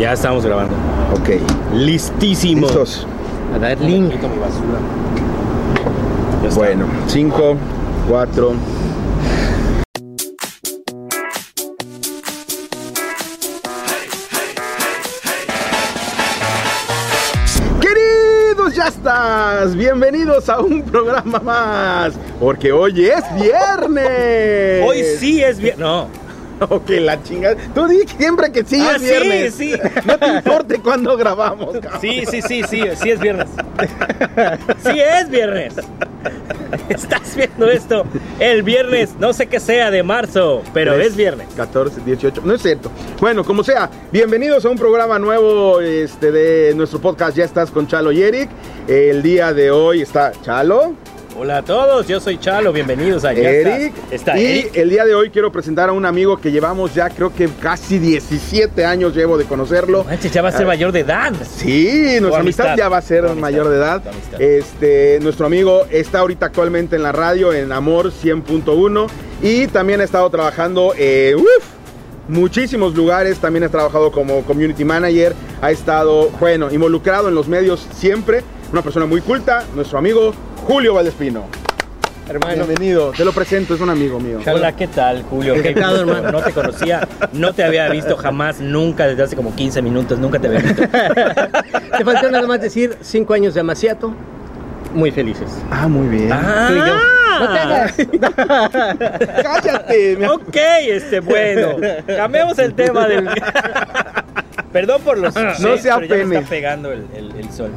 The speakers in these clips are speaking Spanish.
Ya estamos grabando. Ok. Listísimo. ¿Listos? A dar link. Bueno, 5, 4. Queridos ya estás, bienvenidos a un programa más, porque hoy es viernes. Hoy sí es viernes. No. Ok, la chingada. Tú di siempre que sí Ah, es viernes. sí. No te importe cuándo grabamos, cabrón. Sí, sí, sí, sí, sí es viernes. Sí es viernes. Estás viendo esto el viernes, no sé qué sea de marzo, pero es viernes. 14, 18, no es cierto. Bueno, como sea, bienvenidos a un programa nuevo este, de nuestro podcast. Ya estás con Chalo y Eric. El día de hoy está Chalo, Hola a todos, yo soy Chalo, bienvenidos a Ya Eric. Está, Está y Eric. el día de hoy quiero presentar a un amigo que llevamos ya, creo que casi 17 años llevo de conocerlo. Manches, ya va a ser Ah, mayor de edad. Sí, nuestra amistad, amistad, ya va a ser amistad, mayor de edad. Este, nuestro amigo está ahorita actualmente en la radio en Amor 100.1 y también ha estado trabajando en muchísimos lugares. También ha trabajado como community manager, ha estado, bueno, involucrado en los medios siempre. Una persona muy culta, nuestro amigo Julio Valdespino. Hermano. Bienvenido, te lo presento, es un amigo mío. Hola, ¿qué tal, Julio? Qué gusto. hermano. No te conocía, no te había visto jamás, nunca, desde hace como 15 minutos, nunca te había visto. Te faltó nada más decir cinco años de Amaciato. Muy felices. Ah, muy bien. Tú y yo. No te hagas. Cállate. mi Ok, este, bueno, cambiemos el tema del... Perdón por los... No shades, sea pero ya me está pegando el, el- el sol.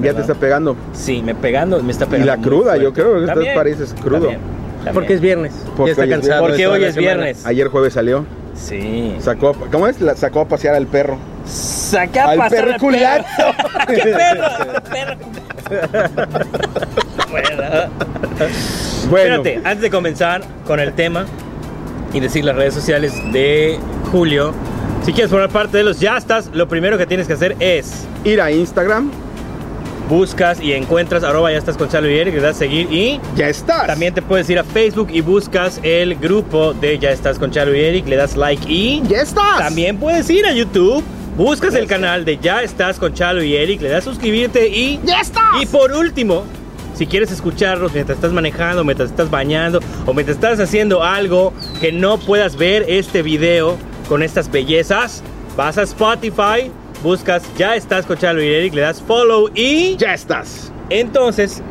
Ya te está pegando. Sí, me pegando, me está Y pegando. la muy cruda, yo creo que También, pareces crudo. también, también. Porque es viernes. Porque ya está hoy es cansado. Porque hoy la es semana. viernes. Ayer jueves salió. Sí. Sacó, ¿cómo es? La- sacó a pasear al perro. Saca a Al pasar perro al culiaco. ¿Qué perro? perro? bueno. Bueno, Espérate, antes de comenzar con el tema y decir las redes sociales de Julio, si quieres formar parte de los Ya estás, lo primero que tienes que hacer es ir a Instagram, buscas y encuentras arroba ya estás con Chalo y Eric, le das seguir y ya estás. también te puedes ir a Facebook y buscas el grupo de Ya estás con Chalo y Eric, le das like y ya estás. también puedes ir a YouTube, buscas el canal de Ya estás con Chalo y Eric, le das suscribirte y ya estás. y por último, si quieres escucharlos mientras estás manejando, mientras estás bañando o mientras estás haciendo algo que no puedas ver este video con estas bellezas, vas a Spotify, buscas Ya estás con y Eric, le das follow y ya estás. entonces,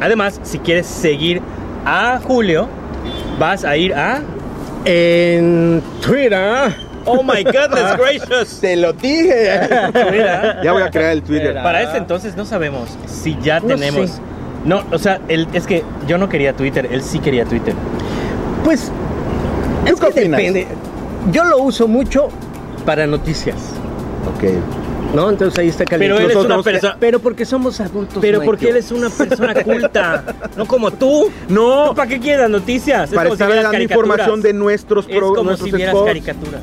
además, si quieres seguir a Julio, vas a ir a En Twitter. Oh my goodness gracious. Te lo dije. Ya voy a crear el Twitter. Para este entonces no sabemos si ya No tenemos. sé. No, o sea, él, es que yo no quería Twitter, él sí quería Twitter. Pues. ¿Tú es qué que opinas? depende. Yo lo uso mucho para noticias. Ok. ¿No? Entonces ahí está Pero caliente. él es una persona. Pero porque somos adultos. Pero porque él es una persona culta, no como tú. No, ¿Tú ¿Para qué quieres las noticias? Es para si estar vieras dando información de nuestros Es pro- como nuestros si vieras spots. caricaturas.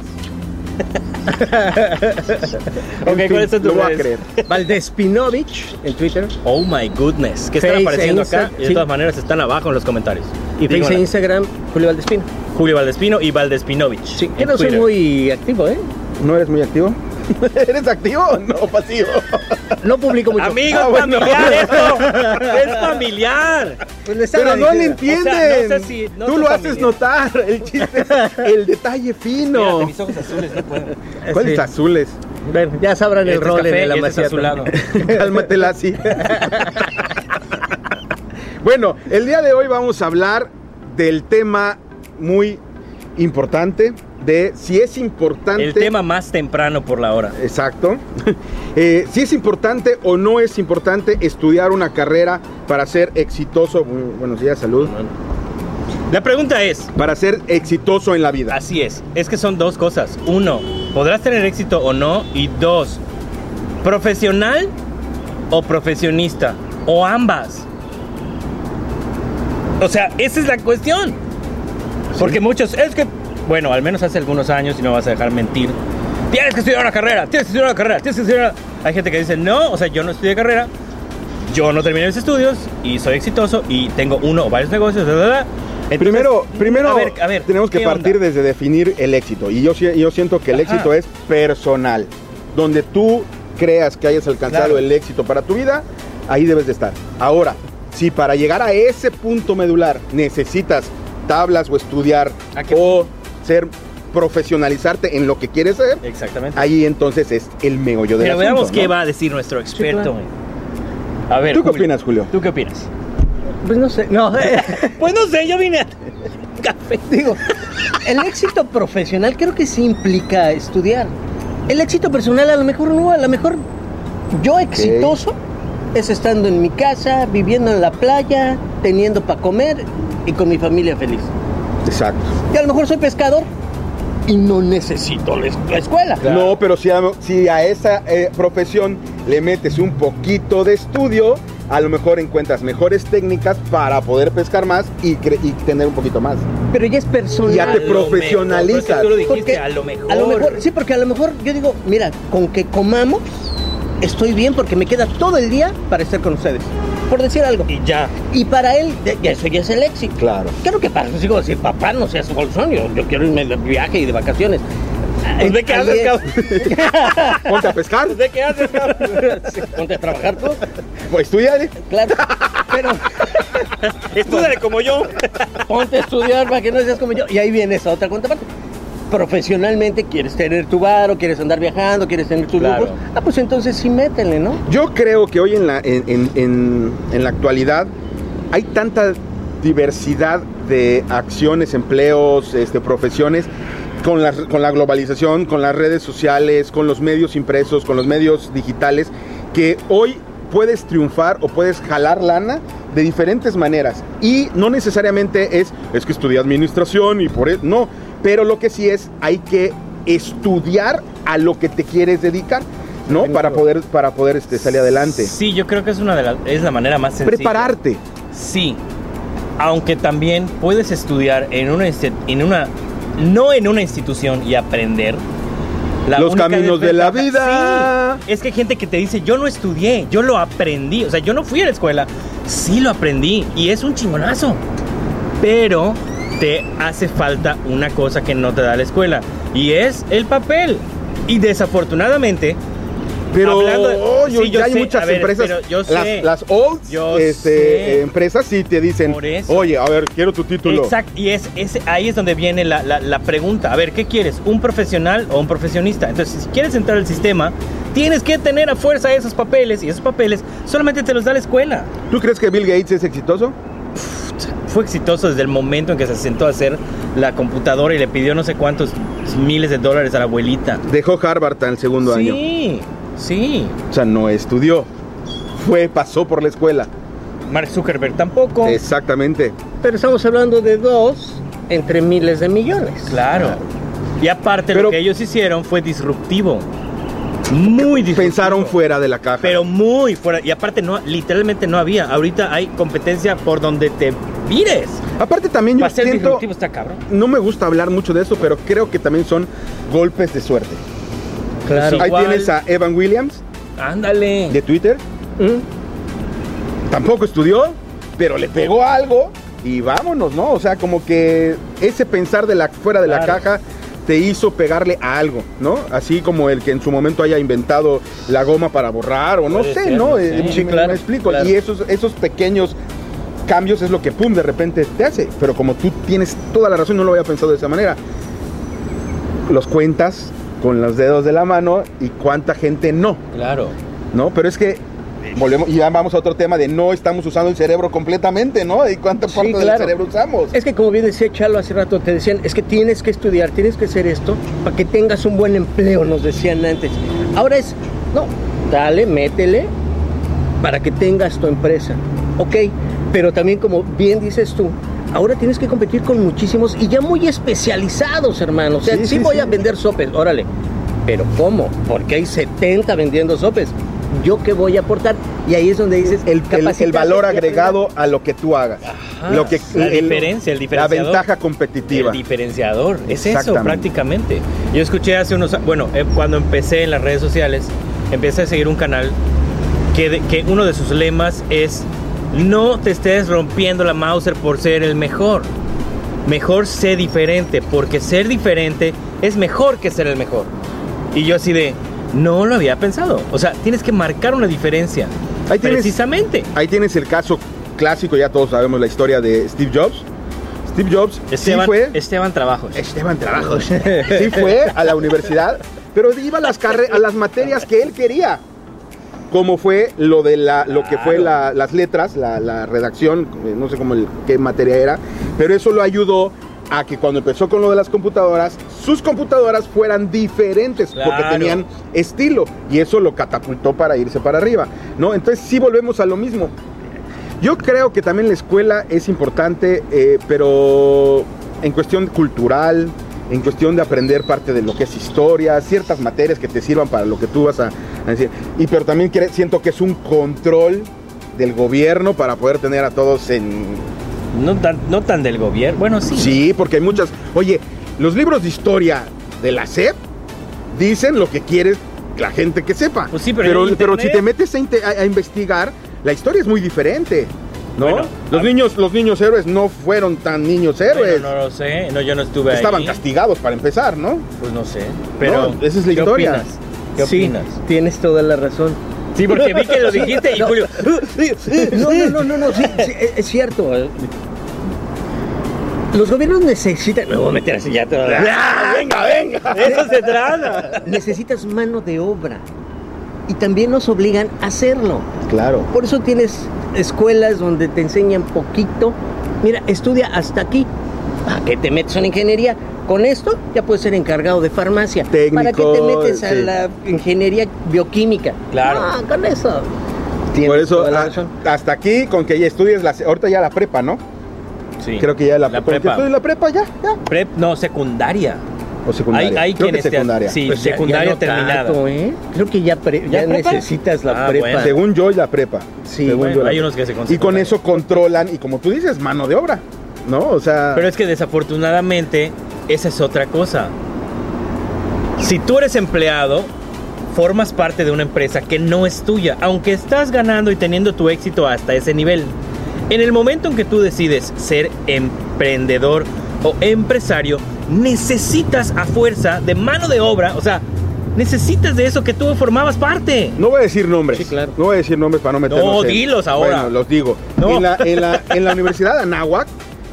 En ok, fin, ¿cuáles son tus redes? Valdespinovich en Twitter. Oh my goodness. ¿Qué están Face e apareciendo acá? Y de sí. todas maneras están abajo en los comentarios. Y Facebook e Instagram, Julio Valdespino. Julio Valdespino y Valdespinovich. Sí, que no soy muy activo, ¿eh? ¿No eres muy activo? ¿Eres activo o no pasivo? No publico mucho. Amigo, Ah, es familiar esto. Es familiar. Pues Pero no le entienden. O sea, no sé si- no Tú lo haces notar. El chiste es el detalle fino. Mírate, mis ojos azules no puedo. ¿Cuáles Sí. azules? Bueno, ya sabrán el Este es rol el y este es amaciato. azulado. Cálmatela así. bueno, el día de hoy vamos a hablar del tema muy importante de si es importante. El tema más temprano por la hora. Exacto. Eh, si es importante o no es importante estudiar una carrera para ser exitoso. Buenos días, salud. La pregunta es, Para ser exitoso en la vida. así es, es que son dos cosas. Uno, podrás tener éxito o no. Y dos, profesional o profesionista. O ambas. O sea, esa es la cuestión. Porque muchos, es que, bueno, al menos hace algunos años, y no vas a dejar mentir, tienes que estudiar una carrera, tienes que estudiar una carrera, tienes que estudiar una... Hay gente que dice, no, o sea, yo no estudié carrera, yo no terminé mis estudios y soy exitoso y tengo uno o varios negocios, bla, bla, bla. Entonces, primero, primero a ver, a ver, tenemos que ¿qué partir onda? desde definir el éxito. Y yo, si- yo siento que el Ajá. éxito es personal. donde tú creas que hayas alcanzado Claro. el éxito para tu vida, ahí debes de estar. Ahora, si para llegar a ese punto medular necesitas tablas o estudiar o ser profesionalizarte en lo que quieres ser, Exactamente. ahí entonces es el meollo de Pero veamos qué va a decir nuestro experto. claro. güey. A ver, ¿Tú qué Julio, opinas, Julio? ¿Tú qué opinas? Pues no sé. No, Pues no sé, yo vine a café. digo, el éxito profesional creo que sí implica estudiar. El éxito personal a lo mejor no, a lo mejor yo exitoso es estando en mi casa, viviendo en la playa, teniendo para comer y con mi familia feliz. Exacto. Y a lo mejor soy pescador y no necesito la es- la escuela. Claro. No, pero si a, si a esa eh, profesión le metes un poquito de estudio, a lo mejor encuentras mejores técnicas para poder pescar más y, y tener un poquito más. Pero ya es personal. Ya te profesionalizas. mejor, pero es que tú lo dijiste, Porque a lo mejor. A lo mejor, sí, porque a lo mejor yo digo, mira, con que comamos, estoy bien porque me queda todo el día para estar con ustedes. Por decir algo. Y ya. Y para él, de- ya eso ya es el éxito. Claro. Claro que para sus hijos decir, papá, no seas bolsón, yo, yo quiero irme de viaje y de vacaciones. Pues ve qué haces, es- cabrón. Ponte a pescar, ¿De qué haces, cabrón? Ponte a trabajar tú, pues estudiale. claro. Pero Estudiale como yo. ponte a estudiar para que no seas como yo. Y ahí viene esa otra contraparte. Profesionalmente quieres tener tu bar o quieres andar viajando, quieres tener tus Claro. lujos. Ah, pues entonces sí métele, ¿no? Yo creo que hoy en la, en, en- en- en la actualidad hay tanta diversidad de acciones, empleos, este, profesiones, con la, con la globalización, con las redes sociales, con los medios impresos, con los medios digitales, que hoy puedes triunfar o puedes jalar lana de diferentes maneras. Y no necesariamente es, es que estudié administración y por eso, no, pero lo que sí es, hay que estudiar a lo que te quieres dedicar. ¿no? Para poder, para poder este, salir adelante. Sí, yo creo que es una de las, es la manera más sencilla. Prepararte. Sí. Aunque también puedes estudiar en una, en una no en una institución y aprender. La Los caminos de la vida. Sí, es que hay gente que te dice, yo no estudié, yo lo aprendí. O sea, yo no fui a la escuela, sí lo aprendí y es un chingonazo. Pero te hace falta una cosa que no te da la escuela y es el papel. Y desafortunadamente, Pero Hablando de- oh, yo- sí, yo ya hay sé, muchas a ver, empresas, yo las, sé. las old Yo este, eh, empresas sí te dicen, oye, a ver, quiero tu título. Exacto, y es, es- ahí es donde viene la, la- la pregunta. A ver, ¿qué quieres? ¿Un profesional o un profesionista? Entonces, si quieres entrar al sistema, tienes que tener a fuerza esos papeles, y esos papeles solamente te los da la escuela. ¿Tú crees que Bill Gates es exitoso? Fue exitoso desde el momento en que se sentó a hacer la computadora y le pidió no sé cuántos miles de dólares a la abuelita. Dejó Harvard en el segundo año. Sí, sí. O sea, no estudió. Fue, pasó por la escuela. Mark Zuckerberg tampoco. Exactamente. Pero estamos hablando de dos entre miles de millones. Claro. Y aparte Pero- lo que ellos hicieron fue disruptivo. Muy disruptivo. Pensaron fuera de la caja. Pero muy fuera. Y aparte, no, literalmente no había. Ahorita hay competencia por donde te mires. Aparte también yo siento, disruptivo está cabrón. no me gusta hablar mucho de eso, pero creo que también son golpes de suerte. Claro. Ahí Igual. tienes a Evan Williams Ándale. de Twitter. ¿Mm? Tampoco estudió, pero le pegó algo y vámonos, ¿no? O sea, como que ese pensar de la fuera de la caja te hizo pegarle a algo, ¿no? Así como el que en su momento haya inventado la goma para borrar o no Puede sé, ser, ¿no? Eh, me- Sí, me, claro, explico. claro. Y esos, esos pequeños cambios es lo que pum de repente te hace. Pero como tú tienes toda la razón, no lo había pensado de esa manera. Los cuentas con los dedos de la mano y cuánta gente no. Claro. ¿no? Pero es que volvemos y ya vamos a otro tema de no estamos usando el cerebro completamente, ¿no? ¿Y cuánta Sí, parte del claro. cerebro usamos? Es que como bien decía Chalo hace rato, te decían, es que tienes que estudiar, tienes que hacer esto para que tengas un buen empleo, nos decían antes. Ahora es, no, dale, métele para que tengas tu empresa. Ok, pero también como bien dices tú, ahora tienes que competir con muchísimos y ya muy especializados, hermano. O sea, Sí, sí, sí, voy sí. a vender sopes, órale. Pero ¿cómo? Porque hay 70 vendiendo sopes. ¿Yo qué voy a aportar? Y ahí es donde dices El, el- el valor agregado a lo que tú hagas. Ajá, lo que, la diferencia, el La diferenciador. ventaja competitiva. El diferenciador, es eso prácticamente. Yo escuché hace unos, bueno, eh, cuando empecé en las redes sociales, empecé a seguir un canal que, de- que uno de sus lemas es no te estés rompiendo la Mauser por ser el mejor. Mejor sé diferente, porque ser diferente es mejor que ser el mejor. Y yo así de, No lo había pensado. O sea, tienes que marcar una diferencia. Ahí tienes- Precisamente. Ahí tienes el caso clásico, ya todos sabemos la historia de Steve Jobs. Steve Jobs Esteban, sí fue... Esteban Trabajos. Esteban Trabajos. Sí fue a la universidad, pero iba a las, a las materias que él quería. Como fue lo de la, lo que fue la- las letras, la, la redacción, eh, no sé cómo el- qué materia era, pero eso lo ayudó a que cuando empezó con lo de las computadoras, sus computadoras fueran diferentes porque tenían estilo y eso lo catapultó para irse para arriba, ¿no? Entonces sí volvemos a lo mismo. Yo creo que también la escuela es importante, eh, pero en cuestión cultural, en cuestión de aprender parte de lo que es historia, ciertas materias que te sirvan para lo que tú vas a, a decir. Y pero también siento que es un control del gobierno para poder tener a todos en... No tan, no tan del gobierno. Bueno, sí. Sí, porque hay muchas... Oye, los libros de historia de la SEP dicen lo que quiere la gente que sepa. Pues sí, pero pero, pero si te metes a, inte- a- a investigar, la historia es muy diferente. ¿No? Bueno, los a- niños, los niños héroes no fueron tan niños héroes. Bueno, no lo sé. No, yo no estuve Estaban ahí. castigados para empezar, ¿no? Pues no sé. Pero. No, esa es la ¿qué historia. opinas? ¿Qué sí, opinas? tienes toda la razón. Sí, porque vi que lo dijiste y No. Julio. No, no, no, no, no, sí, es cierto. Los gobiernos necesitan. Me voy a meter así ya todo. ¡Ah, venga, venga! Eso se trata. Necesitas mano de obra. Y también nos obligan a hacerlo. Claro. Por eso tienes escuelas donde te enseñan poquito. Mira, estudia hasta aquí. ¿Para qué te metes en ingeniería? Con esto ya puedes ser encargado de farmacia. Técnico, ¿Para qué te metes a sí. la ingeniería bioquímica? Claro. Ah, con eso. Tienes Por eso, toda la a- razón. hasta aquí, con que ya estudies la, ahorita ya la prepa, ¿no? Sí. Creo que ya la, prepa. estudies la prepa, ya, ya. Prep, no, secundaria. O secundaria. Hay, hay Creo que quienes te- secundaria. Sí, Pues secundaria ya no terminada. tanto, ¿eh? Creo que ya, pre- ¿Ya necesitas la Ah, prepa. bueno. Según yo, la prepa. Sí, Según bueno, yo, la hay prepa. unos que se Y con eso controlan, y como tú dices, mano de obra, ¿no? O sea... Pero es que desafortunadamente, esa es otra cosa. Si tú eres empleado, formas parte de una empresa que no es tuya, aunque estás ganando y teniendo tu éxito hasta ese nivel. En el momento en que tú decides ser emprendedor o empresario, necesitas a fuerza de mano de obra, o sea, necesitas de eso que tú formabas parte. No voy a decir nombres. Sí, claro. No voy a decir nombres para no meternos No, en- dilos ahora. Bueno, los digo. No. En, la, en, la, en la Universidad de Anáhuac,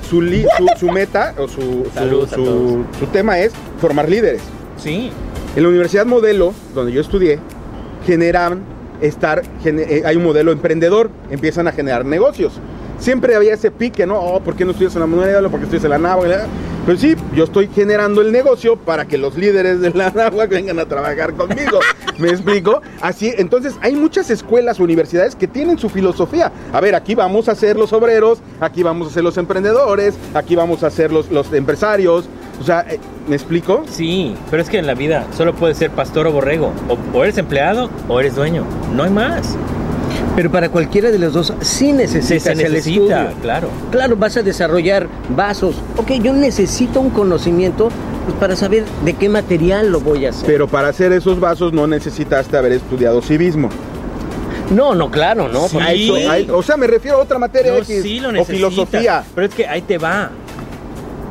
su, li- su, su meta o su, tema es formar líderes. Sí. En la Universidad Modelo, donde yo estudié, generan estar, eh, hay un modelo emprendedor, empiezan a generar negocios. Siempre había ese pique, ¿no? Oh, ¿por qué no estudias en la Modelo? ¿Por qué estudias en la Náhuac? Pero sí, yo estoy generando el negocio para que los líderes de la Náhuac vengan a trabajar conmigo. ¿Me explico? Así, entonces hay muchas escuelas, universidades que tienen su filosofía. A ver, aquí vamos a ser los obreros, aquí vamos a ser los emprendedores, aquí vamos a ser los, los empresarios. O sea, eh, ¿me explico? Sí, pero es que en la vida solo puedes ser pastor o borrego. O, o eres empleado o eres dueño. No hay más. Pero para cualquiera de los dos sí Se, necesitas se el necesita, estudio. claro. Claro, vas a desarrollar vasos. Ok, yo necesito un conocimiento pues, para saber de qué material lo voy a hacer. Pero para hacer esos vasos no necesitaste haber estudiado civismo. no, no, claro, no. Sí. eso- hay- o sea, me refiero a otra materia No, X, sí lo o filosofía. Pero es que ahí te va.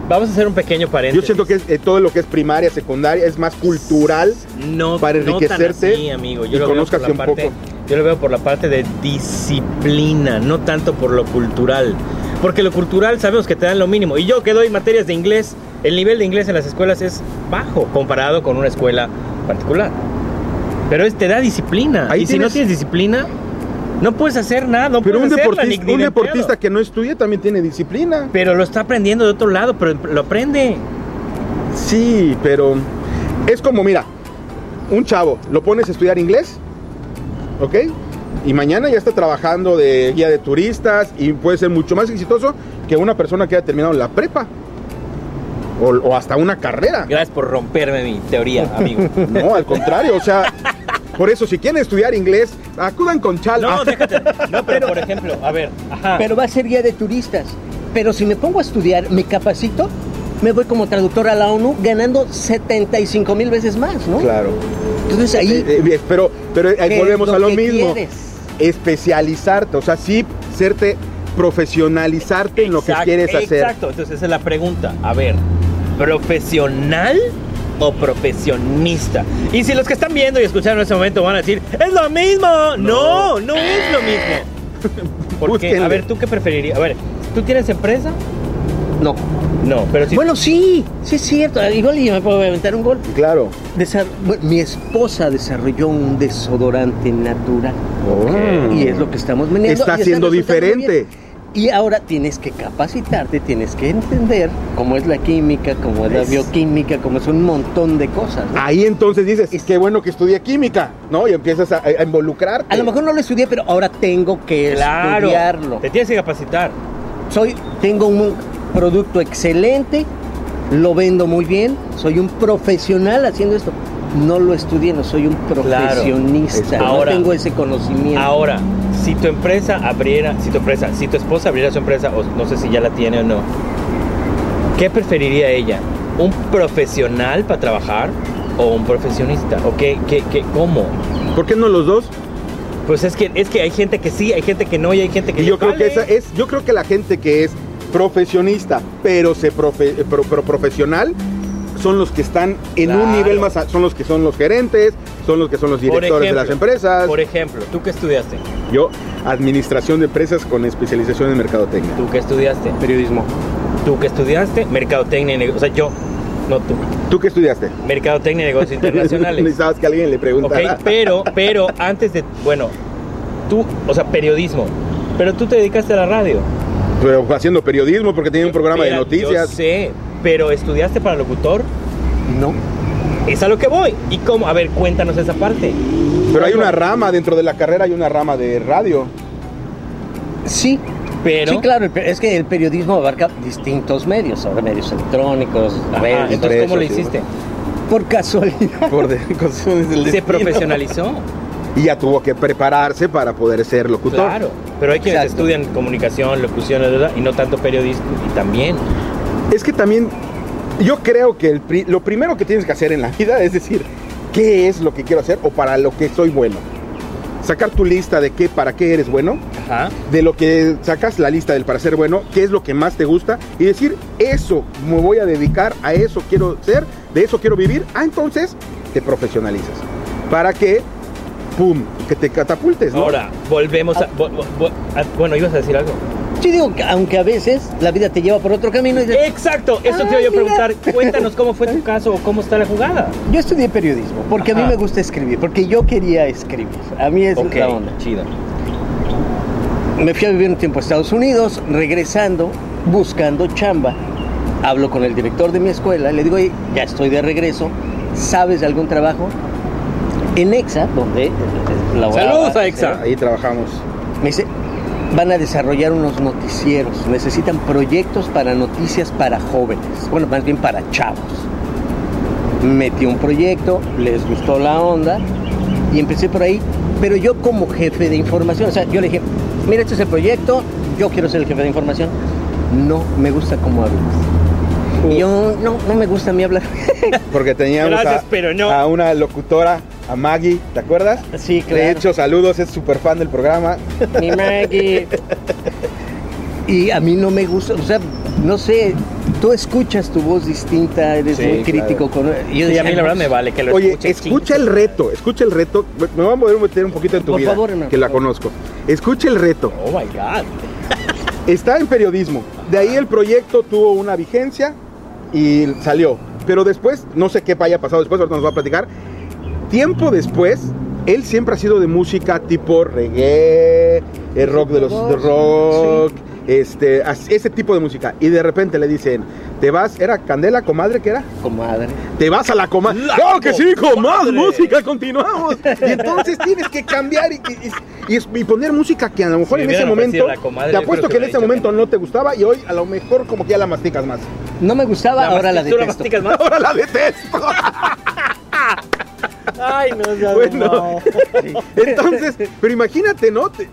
Vamos a hacer un pequeño Yo paréntesis. siento que es, eh, todo lo que es primaria, secundaria, es más cultural. no, para no tan enriquecerte así, amigo. y Yo lo, veo por conozcas un parte, poco. Yo lo veo por la parte de disciplina, no tanto por lo cultural. Porque lo cultural sabemos que te dan lo mínimo. Y yo que doy materias de inglés, el nivel de inglés en las escuelas es bajo comparado con una escuela particular. Pero es, te da disciplina. Ahí y si no tienes- disciplina, no puedes hacer nada. No Pero un hacerla, deportista, ni- ni un de deportista que no estudie también tiene disciplina. Pero lo está aprendiendo de otro lado, pero lo aprende. Sí, pero es como, mira, un chavo, lo pones a estudiar inglés, ¿ok? Y mañana ya está trabajando de guía de turistas y puede ser mucho más exitoso que una persona que haya terminado la prepa. O, o hasta una carrera. Gracias por romperme mi teoría, amigo. No, al contrario, o sea, por eso si quieren estudiar inglés, acudan con Chal. No, Ah, déjate. No, pero por ejemplo, a ver, ajá. Pero va a ser guía de turistas. Pero si me pongo a estudiar, me capacito, me voy como traductor a la ONU ganando 75 mil veces más, ¿no? Claro. Entonces ahí... Eh, eh, pero pero ahí ¿qué es volvemos a lo que mismo. quieres? Especializarte, o sea, sí, serte, profesionalizarte en lo que Exacto, quieres hacer. Exacto, entonces esa es la pregunta. A ver, ¿profesional o profesionista? Y si los que están viendo y escuchando en este momento van a decir, es lo mismo. No, no, es lo mismo. Porque, Búsquenle. a ver, ¿tú qué preferirías? A ver, ¿tú tienes empresa? No. No, pero si... Bueno, sí, sí es cierto. Igual yo me puedo aventar un gol. Claro. Bueno, mi esposa desarrolló un desodorante natural. Oh. Y es lo que estamos vendiendo. Está siendo diferente. Y ahora tienes que capacitarte, tienes que entender cómo es la química, cómo es la Es- bioquímica, cómo es un montón de cosas. ¿no? Ahí entonces dices, qué bueno que estudié química, ¿no? Y empiezas a, a involucrarte. A lo mejor no lo estudié, pero ahora tengo que Claro, estudiarlo. te tienes que capacitar. Soy, tengo un producto excelente, lo vendo muy bien, soy un profesional haciendo esto. No lo estudié, no soy un profesionista, no Ahora- tengo ese conocimiento. Ahora, si tu empresa abriera, si tu empresa, si tu esposa abriera su empresa, o no sé si ya la tiene o no, ¿qué preferiría ella? ¿Un profesional para trabajar o un profesionista? ¿O qué, qué, qué, cómo? ¿Por qué no los dos? Pues es que, es que hay gente que sí, hay gente que no y hay gente que Y yo creo que vale. esa es, yo creo que la gente que es profesionista, pero se profe- pro- pro- profesional, son los que están en un nivel más, a- son los que son los gerentes, son los que son los directores de las empresas. Por ejemplo, ¿tú qué estudiaste? Yo, administración de empresas con especialización en mercadotecnia. ¿Tú qué estudiaste? Periodismo. ¿Tú qué estudiaste? Mercadotecnia y negocios. O sea, yo, no tú. ¿Tú qué estudiaste? Mercadotecnia y negocios internacionales. Necesitabas que alguien le Ok, preguntara. pero, pero antes de, bueno, tú, o sea, periodismo, pero tú te dedicaste a la radio. Pero haciendo periodismo porque tenía un programa de noticias. Yo sé, pero estudiaste para locutor. No. Es a lo que voy. ¿Y cómo? A ver, cuéntanos esa parte. Pero hay una rama dentro de la carrera, hay una rama de radio. Sí, Pero. sí, claro, es que el periodismo abarca distintos medios, ahora medios electrónicos, Ajá, redes, entonces, ¿cómo lo hiciste? por casualidad. Por de- Se profesionalizó. Y ya tuvo que prepararse para poder ser locutor. Claro. Pero hay quienes Exacto. estudian comunicación, locución, y no tanto periodismo. Y también. Es que también yo creo que el pri- lo primero que tienes que hacer en la vida es decir, ¿qué es lo que quiero hacer o para lo que soy bueno? Sacar tu lista de qué, para qué eres bueno, Ajá. de lo que sacas la lista del para ser bueno, qué es lo que más te gusta y decir, eso me voy a dedicar, a eso quiero ser, de eso quiero vivir. Ah, entonces te profesionalizas. Para que, pum, que te catapultes, ¿no? Ahora, volvemos a, vo- vo- vo- a- Bueno, ibas a decir algo. Yo digo que aunque a veces la vida te lleva por otro camino y dices, Exacto, eso te Ah, iba yo a mira. preguntar. Cuéntanos cómo fue tu caso o cómo está la jugada. yo estudié periodismo porque a Ajá. mí me gusta escribir, porque yo quería escribir. A mí es la onda. chido. Me fui a vivir un tiempo a Estados Unidos, regresando, buscando chamba. Hablo con el director de mi escuela, le digo, "Oye, ya estoy de regreso, ¿sabes de algún trabajo? En EXA, donde laboraba, Saludos a EXA. Ahí trabajamos. Me dice, van a desarrollar unos noticieros, necesitan proyectos para noticias para jóvenes, bueno, más bien para chavos. Metí un proyecto, les gustó la onda y empecé por ahí, pero yo como jefe de información, o sea, yo le dije, mira, este es el proyecto, yo quiero ser el jefe de información. No, me gusta cómo hablas. Y yo, no, no me gusta a mí hablar. Porque teníamos Gracias, a, pero no. a una locutora, a Maggie, ¿te acuerdas? sí, claro. De hecho, saludos, es súper fan del programa. Mi Maggie. Y a mí no me gusta, o sea, no sé, tú escuchas tu voz distinta, eres Sí, muy crítico con... Yo Sí, decía, a mí la verdad me vale que lo Oye, escuche. escucha el reto, escucha el reto. Me voy a poder meter un poquito en tu Por vida, favor, que la conozco. Escucha el reto. Oh my God. Está en periodismo. De ahí el proyecto tuvo una vigencia y salió. Pero después, no sé qué haya pasado después, ahorita nos va a platicar. Tiempo después, él siempre ha sido de música tipo reggae, el rock de los de rock, este, ese tipo de música. Y de repente le dicen, te vas, ¿era Candela, comadre, qué era? Comadre. Te vas a la comadre. La ¡Claro que sí, con más comadre! música! Continuamos. Y entonces tienes que cambiar y, y- y- y poner música que a lo mejor Si en ese momento. la comadre, te apuesto que en ese momento no te gustaba y hoy a lo mejor como que ya la masticas más. No me gustaba, ahora la mastic- ¿tú detesto. masticas más? Ahora la detesto. Ay, no, no, Bueno. no. Entonces, pero imagínate, ¿no? Te-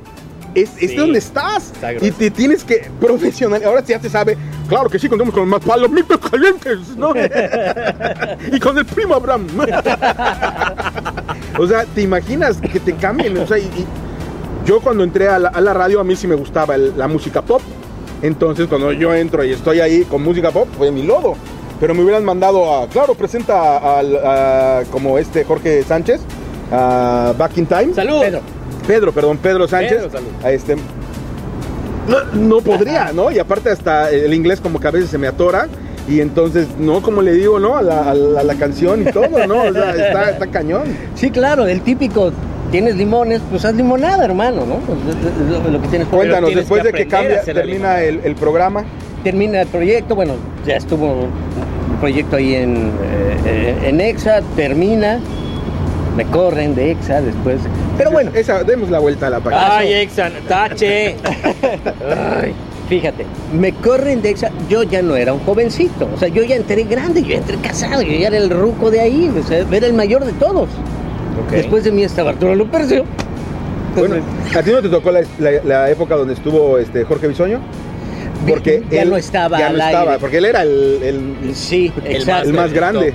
es, es Sí. donde estás. Está Y te tienes que profesional. Ahora sí ya se sabe. Claro que sí, contamos con más palomitas calientes, ¿no? y con el primo Abraham. o sea, ¿te imaginas que te cambien? O sea, y, y yo cuando entré a la, a la radio, a mí sí me gustaba el- la música pop. Entonces, cuando yo entro y estoy ahí con música pop, fue mi lodo. Pero me hubieran mandado a, claro, presenta al, a- como este Jorge Sánchez, a Back in Time. Salud. Pedro. Pedro, perdón, Pedro Sánchez. Pedro, salud. a este, no, no podría, ¿no? Y aparte hasta el inglés como que a veces se me atora. Y entonces, no, como le digo, ¿no? A la, a la- a la canción y todo, ¿no? O sea, está, está cañón. Sí, claro, el típico, tienes limones, pues haz limonada, hermano, ¿no? Pues, es- es lo, lo que tienes que Cuéntanos, tienes después que de que cambia, termina el, el programa. Termina el proyecto, bueno, ya estuvo un proyecto ahí en, eh, en EXA, termina, me corren de EXA después, pero bueno, Esa, demos la vuelta a la página. Ay, Exan, tache. ay, fíjate, me corren de EXA, yo ya no era un jovencito, o sea, yo ya entré grande, yo ya entré casado, yo ya era el ruco de ahí, o sea, era el mayor de todos. Después de mí estaba Arturo Lupercio. Bueno, ¿a ti no te tocó la, la- la época donde estuvo este Jorge Bisoño? Porque ya él no estaba ya al no aire. estaba, porque él era el, el- Sí, El exacto. el más grande.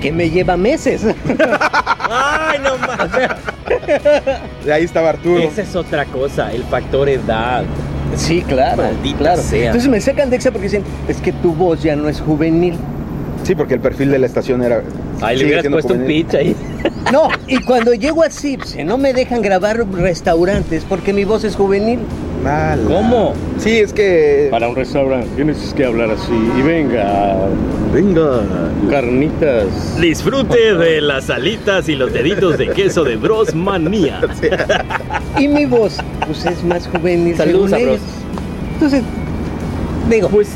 Que me lleva meses. Ay, no mames. De ahí estaba Arturo. Esa es otra cosa, el factor edad. Sí, claro. Maldita claro. sea. Entonces me sacan de EXA porque dicen, es que tu voz ya no es juvenil. Sí, porque el perfil de la estación era. Ay, le hubieras puesto un juvenil. pitch ahí. No, y cuando llego a CIPSE no me dejan grabar restaurantes porque mi voz es juvenil. ¿Cómo? Sí, es que. Para un restaurante tienes que hablar así. Y venga, Venga. carnitas. Disfrute de las alitas y los deditos de queso de Bros Manía. Y mi voz, pues es más juvenil. Saludos, según ellos. sabrosos. Entonces, digo, Pues,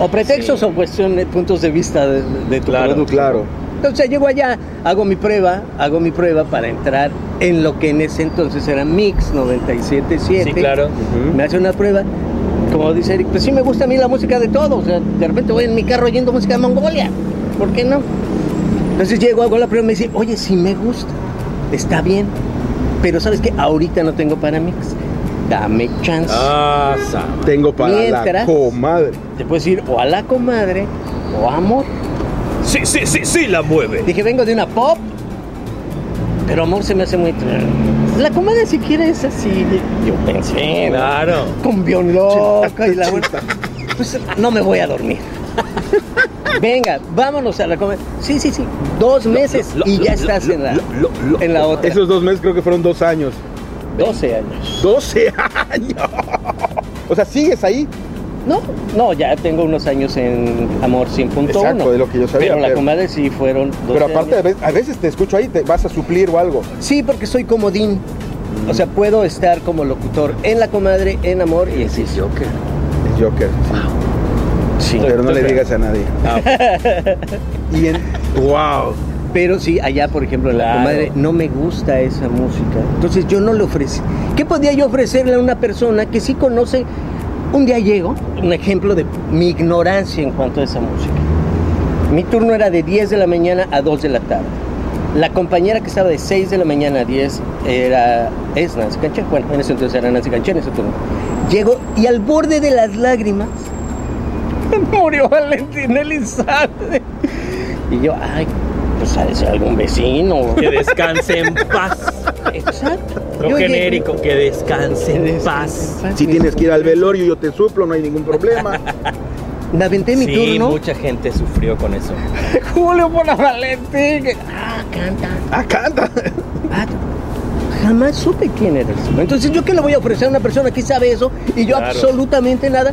o pretextos sí. o cuestión de puntos de vista de, de tu Claro, producto. Claro. Entonces llego allá, hago mi prueba, hago mi prueba para entrar en lo que en ese entonces era Mix 97.7. sí, claro. Me hace una prueba, como dice Eric, pues sí me gusta a mí la música de todo. O sea, de repente voy en mi carro oyendo música de Mongolia. ¿Por qué no? Entonces llego, hago la prueba y me dice, oye, sí me gusta, está bien. Pero sabes que ahorita no tengo para Mix. Dame chance. Ah, Tengo para la Mientras- comadre. Te puedes ir o a la comadre o a amor. Sí, sí, sí, sí, la mueve. Dije, vengo de una pop, pero amor se me hace muy... La comedia si quieres es así, yo pensé, ¿no? Claro. Cumbión loca y la vuelta. Pues no me voy a dormir. Venga, vámonos a la comedia. Sí, sí, sí, dos meses lo, y ya estás lo, en la, lo, lo, lo. en la otra. Esos dos meses creo que fueron dos años. 12 años. 12 años. O sea, sigues ahí. No, no, ya tengo unos años en Amor 100.1. Exacto, de lo que yo sabía, Pero la comedia sí fueron 12 Pero aparte, a años. veces, a veces te escucho ahí, te vas a suplir o algo. Sí, porque soy comodín. O sea, puedo estar como locutor en La Comadre, en Amor y así. Joker. Es Joker. Sí. Pero no le digas a nadie. y en. ¡Wow! Pero sí, allá, por ejemplo, en La. Comadre no me gusta esa música. Entonces yo no le ofrecí. ¿Qué podía yo ofrecerle a una persona que sí conoce? Un día llego, un ejemplo de mi ignorancia en cuanto a esa música. Mi turno era de 10 de la mañana a 2 de la tarde. La compañera que estaba de 6 de la mañana a 10 era, es Nancy Canchen. Bueno, en ese entonces era Nancy Canchen, en ese turno. Llego y al borde de las lágrimas murió Valentín Elizalde. Y yo, ay, pues ha de ser algún vecino. Que descanse en paz. Exacto. Lo Yo llegué- genérico, que descanse en paz. Si tienes que ir al velorio, yo te suplo, no hay ningún problema. Me aventé mi Sí, turno. mucha gente sufrió con eso. Julio por la Valentín. Ah, canta. ¡Ah, canta! Ah, jamás supe quién era el señor. Entonces, ¿yo qué le voy a ofrecer a una persona que sabe eso y yo Claro. absolutamente nada?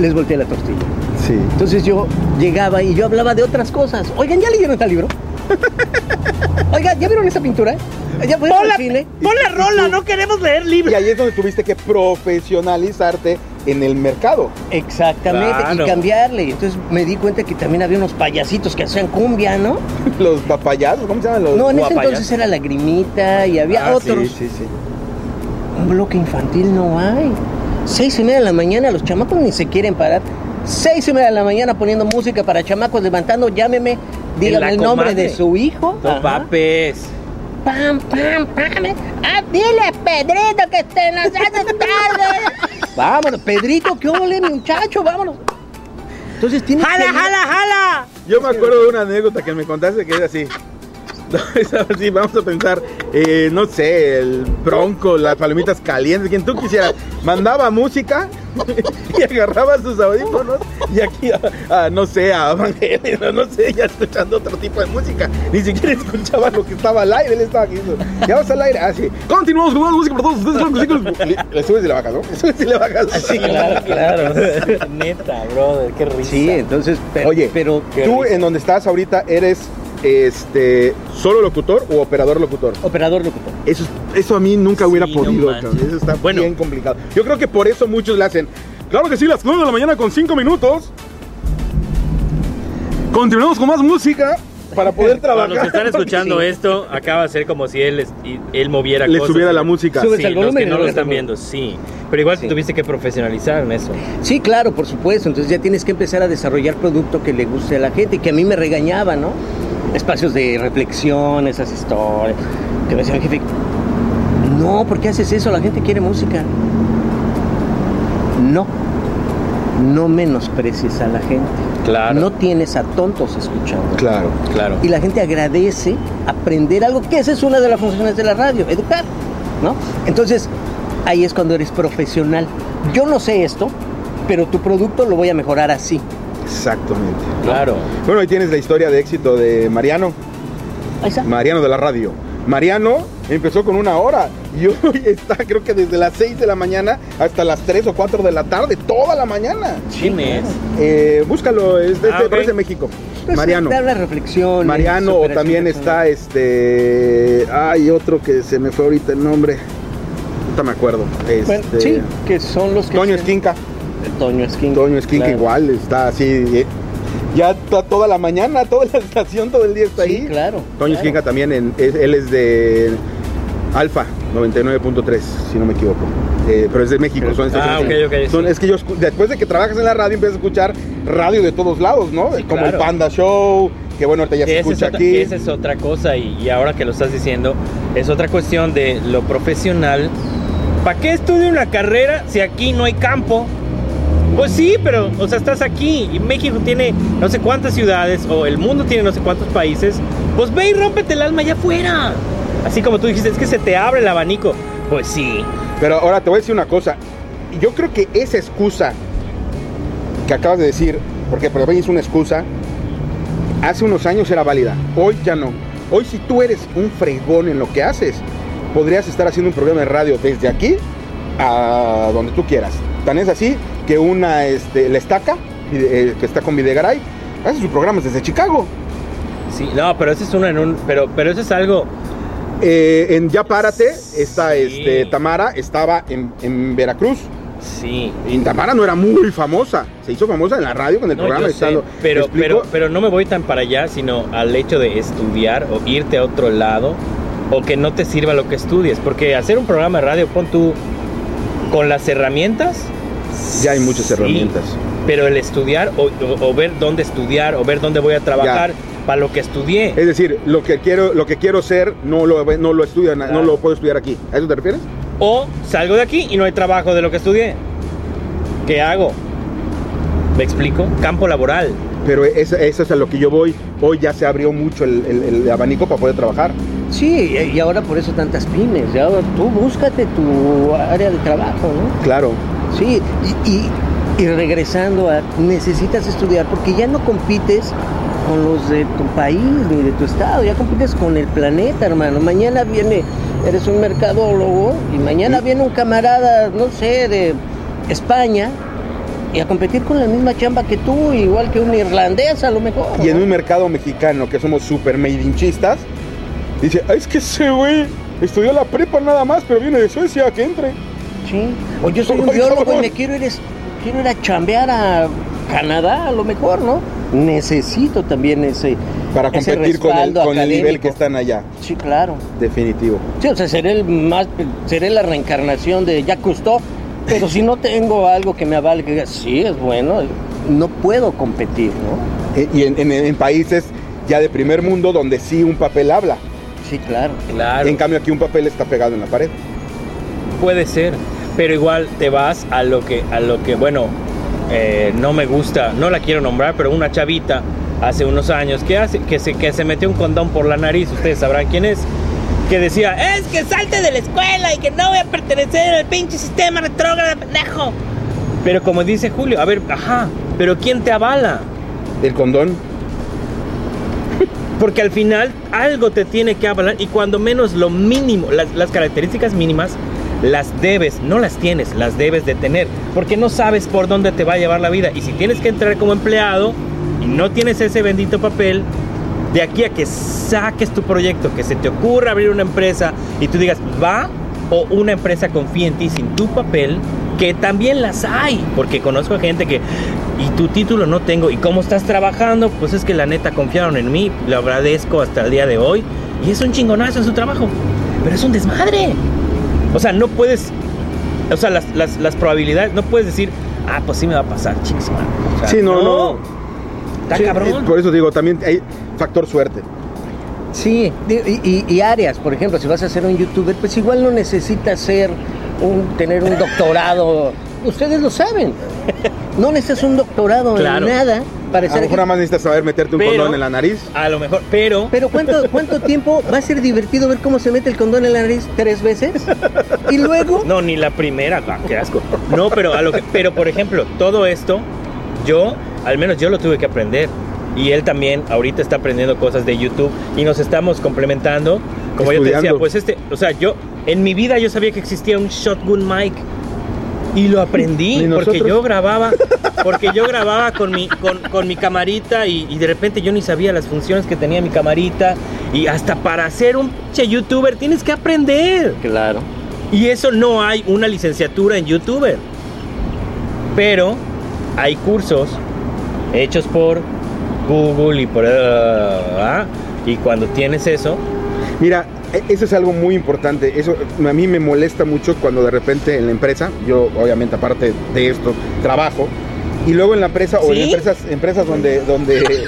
Les volteé la tortilla. Sí. Entonces yo llegaba y yo hablaba de otras cosas. Oigan, ¿ya leyeron este libro? Oigan, ¿ya vieron esa pintura? ¿Ya fueron al cine? pon la rola, no queremos leer Y libros. ahí es donde tuviste que profesionalizarte en el mercado. Exactamente, Claro. y cambiarle. Entonces me di cuenta que también había unos payasitos que hacían cumbia, ¿no? Los papayazos, ¿cómo se llaman los? No, en ese guapayas. entonces era Lagrimita y había Ah, otros. Sí, sí, sí. Un bloque infantil no hay. Seis y media de la mañana, los chamacos ni se quieren parar. Seis y media de la mañana poniendo música para chamacos levantando, llámeme, dígame el nombre de su hijo. No papes. Pam, pam, pam. Ah, dile, Pedrito, que te nos hace tarde. vámonos, Pedrito, ¿qué ole, muchacho? Vámonos. Entonces tienes que... jala! Yo me acuerdo de una anécdota que me contaste que es así. Así, vamos a pensar, eh, no sé, el bronco, las palomitas calientes, quien tú quisieras. Mandaba música y agarraba sus audífonos y aquí, ah, ah, no sé, a Van Halen, no, no sé, ya escuchando otro tipo de música. Ni siquiera escuchaba lo que estaba al aire, él estaba aquí. diciendo, Ya vas al aire, así. Continuamos con más música para todos ustedes. Le, le subes y le bajas, ¿no? Le subes y le bajas. Sí, claro, claro. Neta, brother, qué risa. Sí, entonces, pero, Oye, pero tú en donde estás ahorita eres este solo locutor o operador locutor. operador locutor. Eso, es- eso a mí nunca Sí, hubiera no podido. manches. cabrón. Eso está Bueno. bien complicado. Yo creo que por eso muchos le hacen. Claro que sí, las 9 de la mañana con 5 minutos. Continuamos con más música para poder trabajar. los que están escuchando Sí. esto, acaba de ser como si él, es- y- él moviera Le cosas. subiera la música. Sube- Sí, el los volumen que y no lo están viendo, sí. Pero igual Sí. tuviste que profesionalizar en eso. Sí, claro, por supuesto. Entonces ya tienes que empezar a desarrollar producto que le guste a la gente y que a mí me regañaba, ¿no? Espacios de reflexión, esas historias. Que me decía mi jefe, no, ¿por qué haces eso? La gente quiere música. No, no menosprecies a la gente. Claro. No tienes a tontos escuchando. Claro. Claro. Y la gente agradece aprender algo, que esa es una de las funciones de la radio, educar, ¿no? Entonces, ahí es cuando eres profesional. Yo no sé esto, pero tu producto lo voy a mejorar así. Exactamente. Claro. Bueno, ahí tienes la historia de éxito de Mariano. Ahí está. Mariano de la radio. Mariano empezó con una hora y hoy está creo que desde las 6 de la mañana hasta las 3 o 4 de la tarde, toda la mañana. ¿Quién es? Eh, búscalo, es de, Ah, de- ok. pero es de México. Pues, Mariano. Dar la reflexión. Mariano o también está este. Hay otro que se me fue ahorita el nombre. Ahorita me acuerdo. Este, sí, que son los que... Toño se- Esquinca. Toño Esquinca. Toño claro. igual está así. eh, Ya está toda la mañana, toda la estación, todo el día está Sí, ahí. claro. Toño claro. Esquinca también, en- es- él es de Alfa 99.3, si no me equivoco. Eh, pero es de México. Son Ah, ok, ok, son- sí. Es que yo, después de que trabajas en la radio, empiezas a escuchar radio de todos lados, ¿no? Sí, Como claro. el Panda Show, que bueno, ahorita ya se es escucha otra, aquí. esa es otra cosa y, y ahora que lo estás diciendo, es otra cuestión de lo profesional. ¿Para qué estudio una carrera si aquí no hay campo? Pues sí, pero, o sea, estás aquí y México tiene no sé cuántas ciudades o el mundo tiene no sé cuántos países. Pues ve y rómpete el alma allá afuera. Así como tú dijiste, es que se te abre el abanico. Pues sí. Pero ahora te voy a decir una cosa. Yo creo que esa excusa que acabas de decir, porque para mí es una excusa, hace unos años era válida. Hoy ya no. Hoy si tú eres un fregón en lo que haces, podrías estar haciendo un programa de radio desde aquí a donde tú quieras. Tan es así que una, este, la estaca, eh, que está con Videgaray, hace sus programas desde Chicago. Sí, no, pero eso es uno en un. Pero, pero eso es algo. Eh, en Ya Párate, esta Sí. este, Tamara estaba en, en Veracruz. Sí. Y Tamara no era muy famosa. Se hizo famosa en la radio con el No, programa. yo sé, estando- ¿me pero, pero, pero no me voy tan para allá, sino al hecho de estudiar o irte a otro lado o que no te sirva lo que estudies. Porque hacer un programa de radio, pon tú con las herramientas. Ya hay muchas sí, herramientas. Pero el estudiar o, o- o ver dónde estudiar o ver dónde voy a trabajar para lo que estudié. Es decir, lo que quiero, lo que quiero ser no lo, no lo estudio, no Claro. lo puedo estudiar aquí. ¿A eso te refieres? O salgo de aquí y no hay trabajo de lo que estudié. ¿Qué hago? ¿Me explico? Campo laboral. Pero eso, eso es a lo que yo voy. Hoy ya se abrió mucho el, el- el abanico para poder trabajar. Sí, y ahora por eso tantas pymes. Ya tú búscate tu área de trabajo, ¿no? Claro. Sí, y, y- y regresando a, necesitas estudiar porque ya no compites con los de tu país ni de tu estado, ya compites con el planeta, hermano. Mañana viene, eres un mercadólogo y mañana viene un camarada, no sé, de España y a competir con la misma chamba que tú, igual que un irlandés a lo mejor. Y en ¿no? un mercado mexicano que somos súper made-inchistas, dice, "Ah, es que ese güey estudió la prepa nada más, pero viene de Suecia, que entre. Sí. O yo soy un biólogo y me quiero ir, quiero ir a chambear a Canadá, a lo mejor, ¿no? Necesito también ese. Para ese competir con el, con el nivel que están allá. Sí, claro. Definitivo. Sí, o sea, seré el más, seré la reencarnación de Jacques Cousteau, pero si no tengo algo que me avale, que diga, sí, es bueno, no puedo competir, ¿no? Eh, Y en, en- en países ya de primer mundo donde sí un papel habla. Sí, claro. Claro. En cambio aquí un papel está pegado en la pared. Puede ser, pero igual te vas a lo que, a lo que bueno, eh, no me gusta, no la quiero nombrar, pero una chavita hace unos años que, hace, que, se, que se metió un condón por la nariz, ustedes sabrán quién es, que decía, es que salte de la escuela y que no voy a pertenecer al pinche sistema retrógrado, pendejo. Pero como dice Julio, a ver, ajá, pero ¿quién te avala? El condón. Porque al final algo te tiene que avalar y cuando menos lo mínimo, las, las características mínimas, las debes, no las tienes, las debes de tener. Porque no sabes por dónde te va a llevar la vida. Y si tienes que entrar como empleado y no tienes ese bendito papel, de aquí a que saques tu proyecto, que se te ocurra abrir una empresa y tú digas, va, o una empresa confía en ti sin tu papel, que también las hay, porque conozco a gente que, y tu título no tengo, y cómo estás trabajando, pues es que la neta confiaron en mí, lo agradezco hasta el día de hoy, y es un chingonazo en su trabajo, pero es un desmadre. O sea, no puedes, o sea, las, las, las probabilidades, no puedes decir, ah, pues sí me va a pasar, chicos, man. O sea, Sí, no, no. Está Sí, cabrón. Por eso digo, también hay factor suerte. Sí, y, y- y áreas, por ejemplo, si vas a ser un youtuber, pues igual no necesitas ser un, tener un doctorado. Ustedes lo saben. No necesitas un doctorado Claro. en nada para A lo mejor nada más necesitas saber meterte un Pero- condón en la nariz. A lo mejor, pero Pero ¿cuánto, ¿cuánto tiempo va a ser divertido ver cómo se mete el condón en la nariz tres veces? Y luego. No, ni la primera, ah, qué asco. No, pero a lo que, pero por ejemplo, todo esto, yo, al menos yo lo tuve que aprender. Y él también ahorita está aprendiendo cosas de YouTube y nos estamos complementando. Como yo te decía, pues este, o sea, yo en mi vida yo sabía que existía un shotgun mic y lo aprendí porque yo grababa, porque yo grababa con mi, con, con mi camarita y, y de repente yo ni sabía las funciones que tenía mi camarita y hasta para ser un che youtuber tienes que aprender. Claro. Y eso no hay una licenciatura en youtuber. Pero hay cursos hechos por Google y por... ah, y cuando tienes eso, Mira, eso es algo muy importante. Eso a mí me molesta mucho cuando de repente en la empresa, yo obviamente aparte de esto trabajo, y luego en la empresa o en empresas, empresas donde, donde,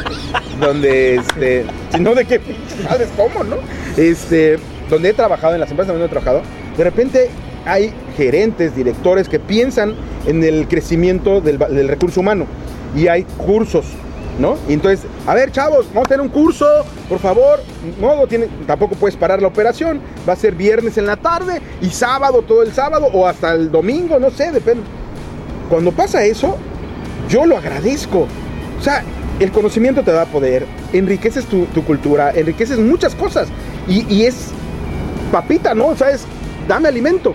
donde, este, si no de qué sabes cómo, ¿no? Este, donde he trabajado, en las empresas donde he trabajado, de repente hay gerentes, directores que piensan en el crecimiento del recurso humano y hay cursos, ¿no? Entonces, a ver, chavos, vamos a tener un curso, por favor. No, no tiene, tampoco puedes parar la operación. Va a ser viernes en la tarde y sábado, todo el sábado o hasta el domingo, no sé, depende. Cuando pasa eso, yo lo agradezco. O sea, el conocimiento te da poder, enriqueces tu, tu cultura, enriqueces muchas cosas. Y, y es papita, ¿no? O sea, es dame alimento.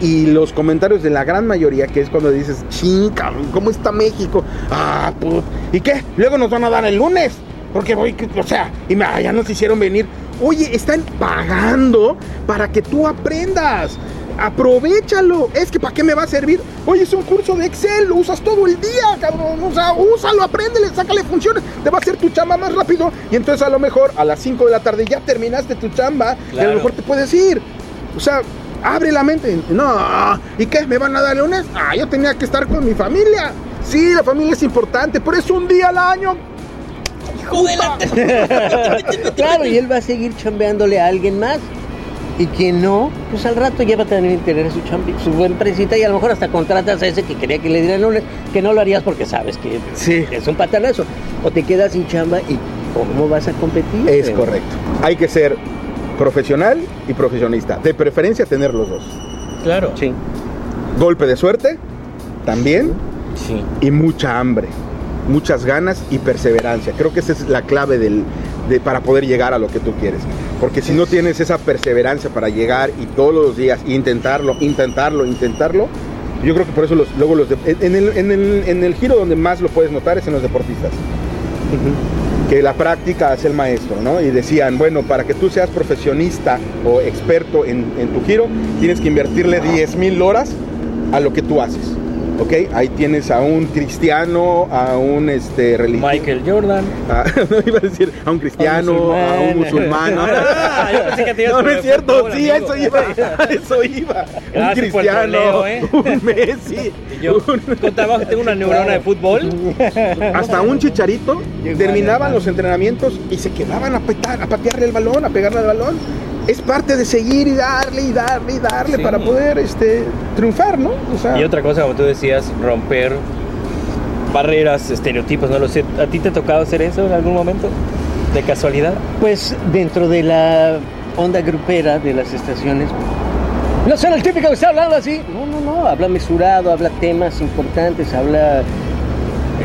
Y los comentarios de la gran mayoría, que es cuando dices, ching, cabrón, ¿cómo está México? Ah, put. ¿Y qué? Luego nos van a dar el lunes. Porque voy, o sea, y me- ya nos hicieron venir. Oye, están pagando para que tú aprendas. Aprovechalo. Es que ¿para qué me va a servir? Oye, es un curso de Excel, lo usas todo el día, cabrón. O sea, úsalo, apréndele, sácale funciones. Te va a hacer tu chamba más rápido. Y entonces a lo mejor a las 5 de la tarde ya terminaste tu chamba. Y a lo mejor te puedes ir. O sea, abre la mente. No, ¿y qué? ¿Me van a dar lunes? Ah, yo tenía que estar con mi familia. Sí, la familia es importante, pero es un día al año. ¡Hijo de la... Claro, y él va a seguir chambeándole a alguien más. Y quien no, pues al rato ya va a tener tener su chambi, su empresita y a lo mejor hasta contratas a ese que quería que le dieran lunes, que no lo harías porque sabes que Sí. es un patanazo. O te quedas sin chamba y ¿cómo vas a competir? Es correcto. Hay que ser profesional y profesionista. De preferencia tener los dos. Claro. Sí. Golpe de suerte, también, Sí. y mucha hambre, muchas ganas y perseverancia. Creo que esa es la clave del, de, para poder llegar a lo que tú quieres. Porque si no tienes esa perseverancia para llegar y todos los días intentarlo, intentarlo, intentarlo, yo creo que por eso los, luego los... de- en, el, en, el, en el giro donde más lo puedes notar es en los deportistas. Que la práctica hace el maestro, ¿no? Y decían, bueno, para que tú seas profesionista o experto en, en tu giro, tienes que invertirle 10 mil horas a lo que tú haces, ¿ok? Ahí tienes a un cristiano, a un este, religioso. Michael Jordan. no iba a decir a un cristiano, a un musulmán. ¿no? Ah, yo pensé que te ibas no, no es cierto, sí, amigo. eso iba, a eso iba. Un Gracias cristiano, troleo, ¿eh? un Messi, yo un- con trabajo tengo una neurona de fútbol. hasta un chicharito terminaban los entrenamientos y se quedaban a, petar, a patearle el balón, a pegarle al balón. Es parte de seguir y darle y darle y darle Sí. para poder este, triunfar, ¿no? O sea, Y otra cosa, como tú decías, romper barreras, estereotipos, no lo sé. ¿A ti te ha tocado hacer eso en algún momento? ¿De casualidad? Pues dentro de la onda grupera de las estaciones. No ser el típico que está hablando así. No, no, no. no, habla mesurado, habla temas importantes, habla.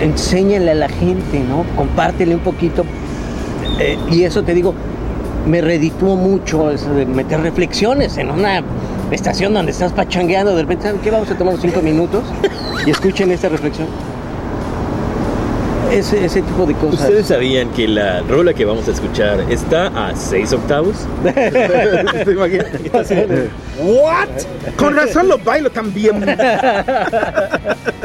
Enséñale a la gente, ¿no? Compártele un poquito. Eh, y eso te digo, me redituó mucho eso de meter reflexiones en una estación donde estás pachangueando. De repente, ¿saben qué? Vamos a tomar unos cinco minutos y escuchen esta reflexión. Ese, ese tipo de cosas. ¿Ustedes sabían que la rola que vamos a escuchar está a 6 octavos? ¿Te imaginas? ¿What? Con razón lo bailo también.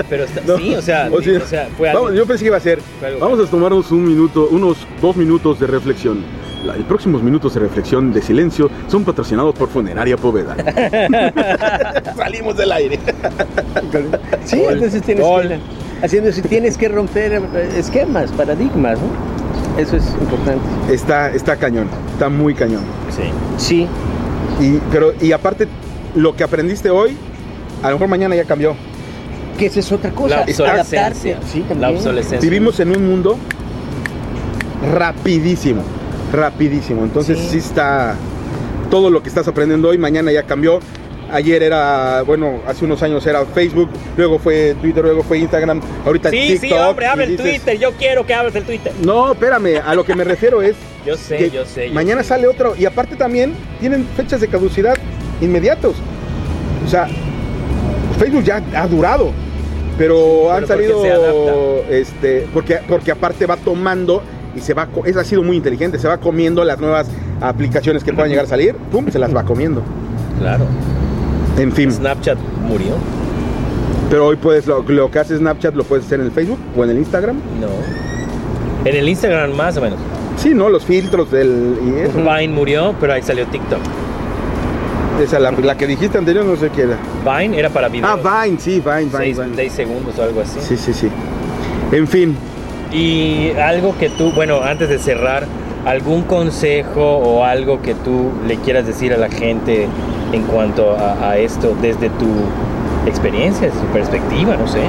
Pero está- No. sí, o sea, O sea, o sea, fue algo. vamos, yo pensé que iba a ser. Vamos a tomarnos un minuto, unos dos minutos de reflexión. La- los próximos minutos de reflexión de silencio son patrocinados por Funeraria Poveda. Salimos del aire. Sí, entonces tienes que haciendo si tienes que romper eh, esquemas, paradigmas, ¿no? Eso es importante. Está, está cañón, está muy cañón. Sí. Sí, Y, pero, y aparte, lo que aprendiste hoy, a lo mejor mañana ya cambió. que esa es otra cosa. La obsolescencia. Sí, también. La obsolescencia. Vivimos en un mundo rapidísimo, rapidísimo. Entonces Sí. sí. está todo lo que estás aprendiendo hoy, mañana ya cambió. Ayer era, bueno, hace unos años era Facebook, luego fue Twitter, luego fue Instagram, ahorita Sí, TikTok. sí, hombre, y el dices- Twitter. Yo quiero que hables el Twitter. No, espérame, a lo que me refiero es Yo sé, yo sé. yo mañana sé. sale otro y aparte también tienen fechas de caducidad inmediatos. O sea, Facebook ya ha durado, pero han Pero salido este porque porque aparte va tomando y se va eso ha sido muy inteligente, se va comiendo las nuevas aplicaciones que puedan llegar a salir, pum, se las va comiendo. Claro. En fin, Snapchat murió. pero hoy puedes lo, lo que hace Snapchat lo puedes hacer en el Facebook o en el Instagram. No. En el Instagram más o menos. Sí, no, los filtros del y eso. Vine murió, pero ahí salió TikTok. Esa la, la que dijiste anterior no sé qué era. Vine era para videos. Ah, Vine, sí, Vine, Vine, seis, Vine. seis segundos o algo así. Sí, sí, sí. En fin, Y algo que tú, bueno, antes de cerrar, algún consejo o algo que tú le quieras decir a la gente en cuanto a, a esto desde tu experiencia, su perspectiva, no sé.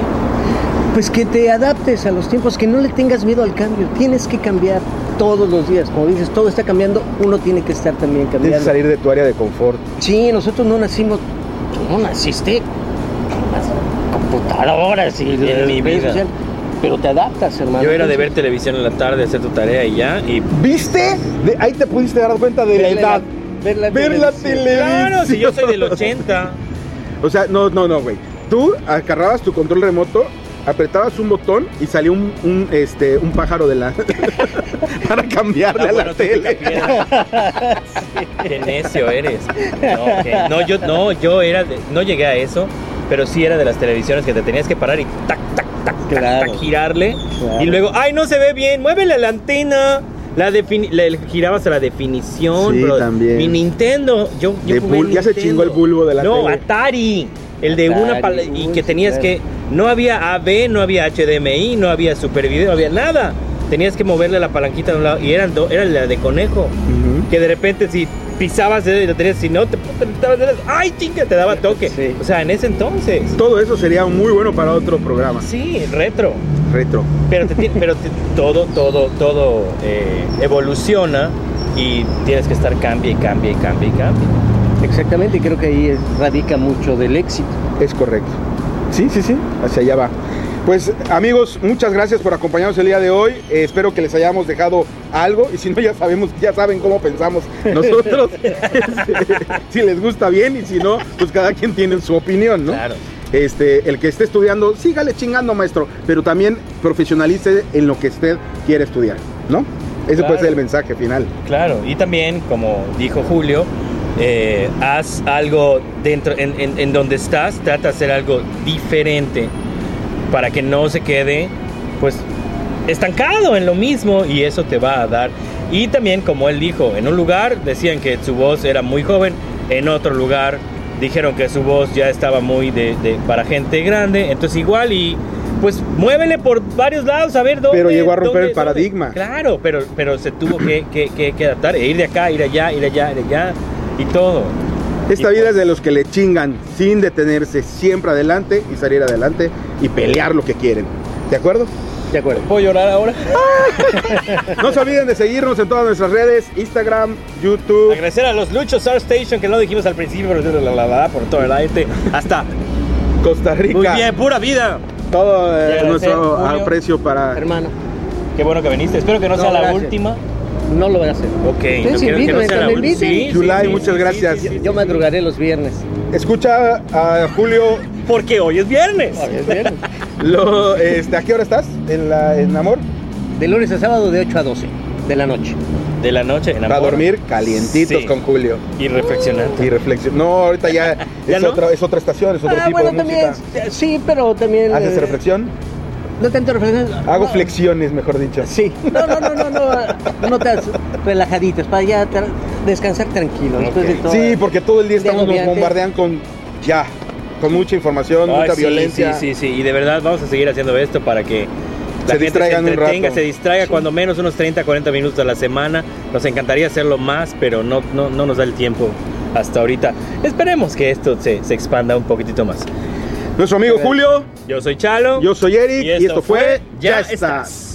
Pues que te adaptes a los tiempos, que no le tengas miedo al cambio. Tienes que cambiar todos los días. Como dices, todo está cambiando, uno tiene que estar también tienes que cambiando. salir de tu área de confort. Sí, nosotros no nacimos, tú no naciste con las computadoras y En las mi redes vida. sociales, pero te adaptas, hermano. Yo era de ver televisión en la tarde, hacer tu tarea y ya. Y ¿Viste? De- ahí te pudiste dar cuenta de la ver la- edad. ver la Ver la televisión. claro, si yo soy del 80. O sea, no, no, no, güey. Tú agarrabas tu control remoto, apretabas un botón y salió un, un, este, un pájaro de la... para cambiarle Ah, a la bueno, tele. te Qué necio eres. No, que- no, yo, no, yo era de- no llegué a eso, pero sí era de las televisiones que te tenías que parar y tac, tac, tac, tac, Claro. tac, girarle. Claro. Y luego, ay, no se ve bien, muévele la antena. La defini- le girabas a la definición, Sí, bro. también. Mi Nintendo, yo, yo jugué ya se chingó el bulbo de la No, tele. Atari. El de una pala- y que tenías claro. que no había AB, no había HDMI, no había super video, no había nada. Tenías que moverle la palanquita de un lado y eran do- era la de conejo que de repente si pisabas y lo tenías, si no te, dedos, ¡ay, chinga! Te daba toque. Sí. O sea, en ese entonces. Todo eso sería muy bueno para otro programa. Sí, retro. Retro. Pero, te pero te- todo, todo, todo eh, evoluciona y tienes que estar cambia y cambia y cambia y cambia. Exactamente, y creo que ahí radica mucho del éxito. Es correcto. Sí, sí, sí, hacia allá va. Pues amigos, muchas gracias por acompañarnos el día de hoy. Eh, espero que les hayamos dejado algo y si no ya sabemos, ya saben cómo pensamos nosotros. si les gusta bien y si no, pues cada quien tiene su opinión, ¿no? Claro. Este, el que esté estudiando, sígale chingando, maestro, pero también profesionalice en lo que usted quiere estudiar, ¿no? Ese Claro. puede ser el mensaje final. Claro, y también, como dijo Julio, eh, haz algo dentro, en, en- en donde estás, trata de hacer algo diferente para que no se quede, pues, estancado en lo mismo y eso te va a dar. Y también, como él dijo, en un lugar decían que su voz era muy joven, en otro lugar dijeron que su voz ya estaba muy de, de- para gente grande, entonces igual y pues muévele por varios lados a ver dónde. Pero llegó a romper dónde- el paradigma. dónde- Claro, pero, pero se tuvo que, que, que- que adaptar, e ir de acá, ir allá, ir allá, ir allá y todo. Esta vida pues- es de los que le chingan sin detenerse, siempre adelante y salir adelante y pelear lo que quieren. ¿De acuerdo? De acuerdo. ¿Puedo llorar ahora? No se olviden de seguirnos en todas nuestras redes, Instagram, YouTube. Agradecer a los Luchos Star Station que no dijimos al principio, pero la, la, la, por todo el aire. Hasta Costa Rica. Muy bien, pura vida. Todo eh, nuestro aprecio para. Hermano, Qué bueno que viniste. Espero que no, No, sea la gracias. última. No lo voy a hacer. Ok, no quiero que no sea la última. Sí, sí, muchas sí, gracias. sí, sí, sí. Yo madrugaré los viernes. Escucha a Julio. Porque hoy es viernes. Es viernes. Lo, este, ¿A qué hora estás? ¿En, la, en Amor? De lunes a sábado de 8 a 12 de la noche. De la noche en Para amor. dormir calientitos Sí. con Julio. Y reflexionar. Y reflexión. No, ahorita ya, ¿Ya es, no? otra, es otra estación, es otro ah, tipo bueno, de también. música. Sí, pero también. ¿Haces eh, reflexión? No tanto reflexión. Hago no, flexiones, mejor dicho. Sí. No, no, no, no, no. Notas relajaditas para ya tra- descansar tranquilo. Después de todo. Sí, porque todo el día estamos, nos bombardean con. Ya. Con mucha información, Ay, mucha sí, violencia. Sí, sí, sí. Y de verdad vamos a seguir haciendo esto para que la Se gente se distraigan un entretenga, rato. se distraiga cuando menos unos 30, 40 minutos a la semana. Nos encantaría hacerlo más, pero no, no, no nos da el tiempo hasta ahorita. Esperemos que esto se, se expanda un poquitito más. Nuestro amigo Julio, Yo soy Chalo. yo soy Eric y esto, fue Ya estás.